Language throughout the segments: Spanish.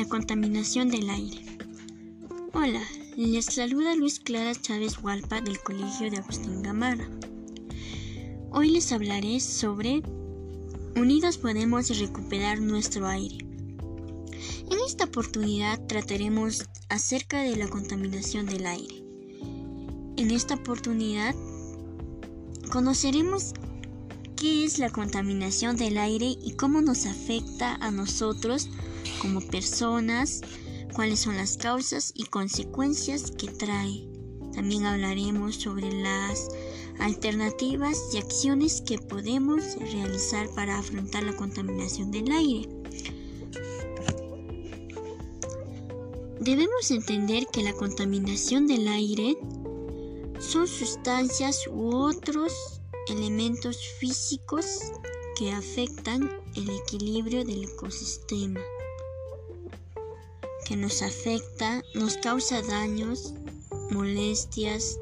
La contaminación del aire. Hola, les saluda Luis Clara Chávez Hualpa del Colegio de Agustín Gamarra. Hoy les hablaré sobre Unidos podemos recuperar nuestro aire. En esta oportunidad trataremos acerca de la contaminación del aire. En esta oportunidad conoceremos qué es la contaminación del aire y cómo nos afecta a nosotros como personas, cuáles son las causas y consecuencias que trae. También hablaremos sobre las alternativas y acciones que podemos realizar para afrontar la contaminación del aire. Debemos entender que la contaminación del aire son sustancias u otros elementos físicos que afectan el equilibrio del ecosistema que nos afecta, nos causa daños, molestias,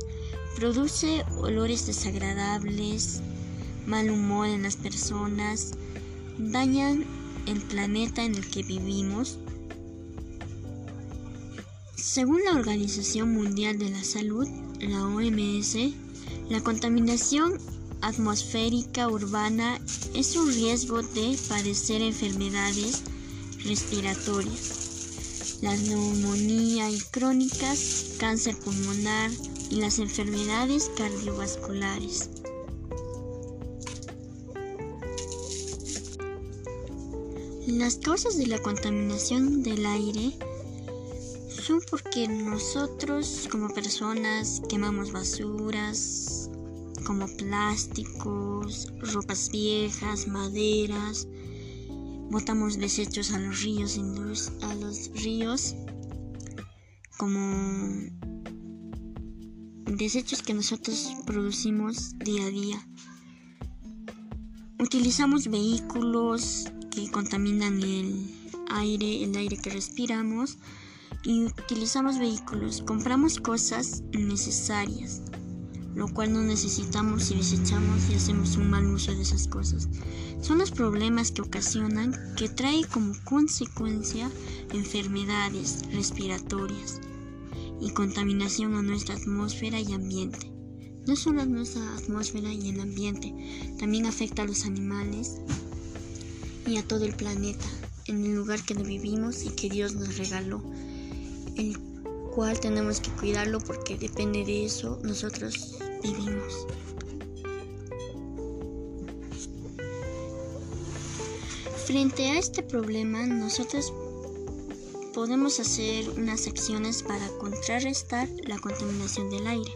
produce olores desagradables, mal humor en las personas, dañan el planeta en el que vivimos. Según la Organización Mundial de la Salud, la OMS, la contaminación atmosférica urbana es un riesgo de padecer enfermedades respiratorias la neumonía crónicas, cáncer pulmonar y las enfermedades cardiovasculares. Las causas de la contaminación del aire son porque nosotros como personas quemamos basuras como plásticos, ropas viejas, maderas, botamos desechos a los ríos, a los ríos como desechos que nosotros producimos día a día. Utilizamos vehículos que contaminan el aire, el aire que respiramos y utilizamos vehículos, compramos cosas innecesarias lo cual no necesitamos y desechamos y hacemos un mal uso de esas cosas. Son los problemas que ocasionan que trae como consecuencia enfermedades respiratorias y contaminación a nuestra atmósfera y ambiente. No solo a nuestra atmósfera y el ambiente, también afecta a los animales y a todo el planeta, en el lugar que vivimos y que Dios nos regaló, el tenemos que cuidarlo porque depende de eso nosotros vivimos. Frente a este problema, nosotros podemos hacer unas acciones para contrarrestar la contaminación del aire,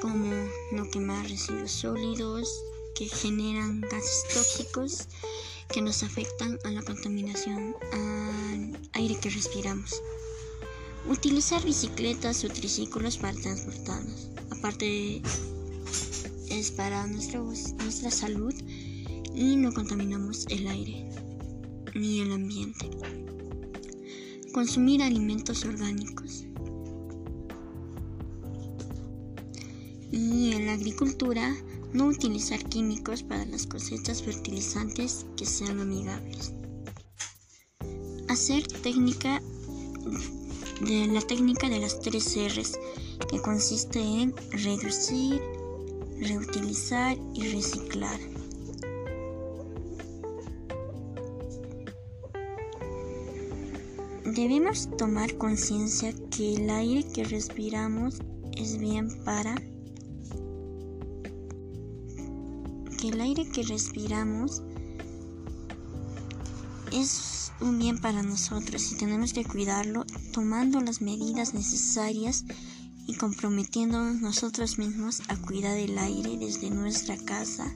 como no quemar residuos sólidos que generan gases tóxicos que nos afectan a la contaminación al aire que respiramos. Utilizar bicicletas o triciclos para transportarnos aparte es para nuestra, nuestra salud y no contaminamos el aire ni el ambiente. Consumir alimentos orgánicos. Y en la agricultura, no utilizar químicos para las cosechas fertilizantes que sean amigables. Hacer técnica de la técnica de las tres R's que consiste en reducir, reutilizar y reciclar. Debemos tomar conciencia que el aire que respiramos es bien para que el aire que respiramos es un bien para nosotros y tenemos que cuidarlo tomando las medidas necesarias y comprometiéndonos nosotros mismos a cuidar el aire desde nuestra casa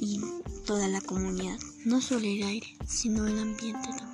y toda la comunidad. No solo el aire, sino el ambiente también.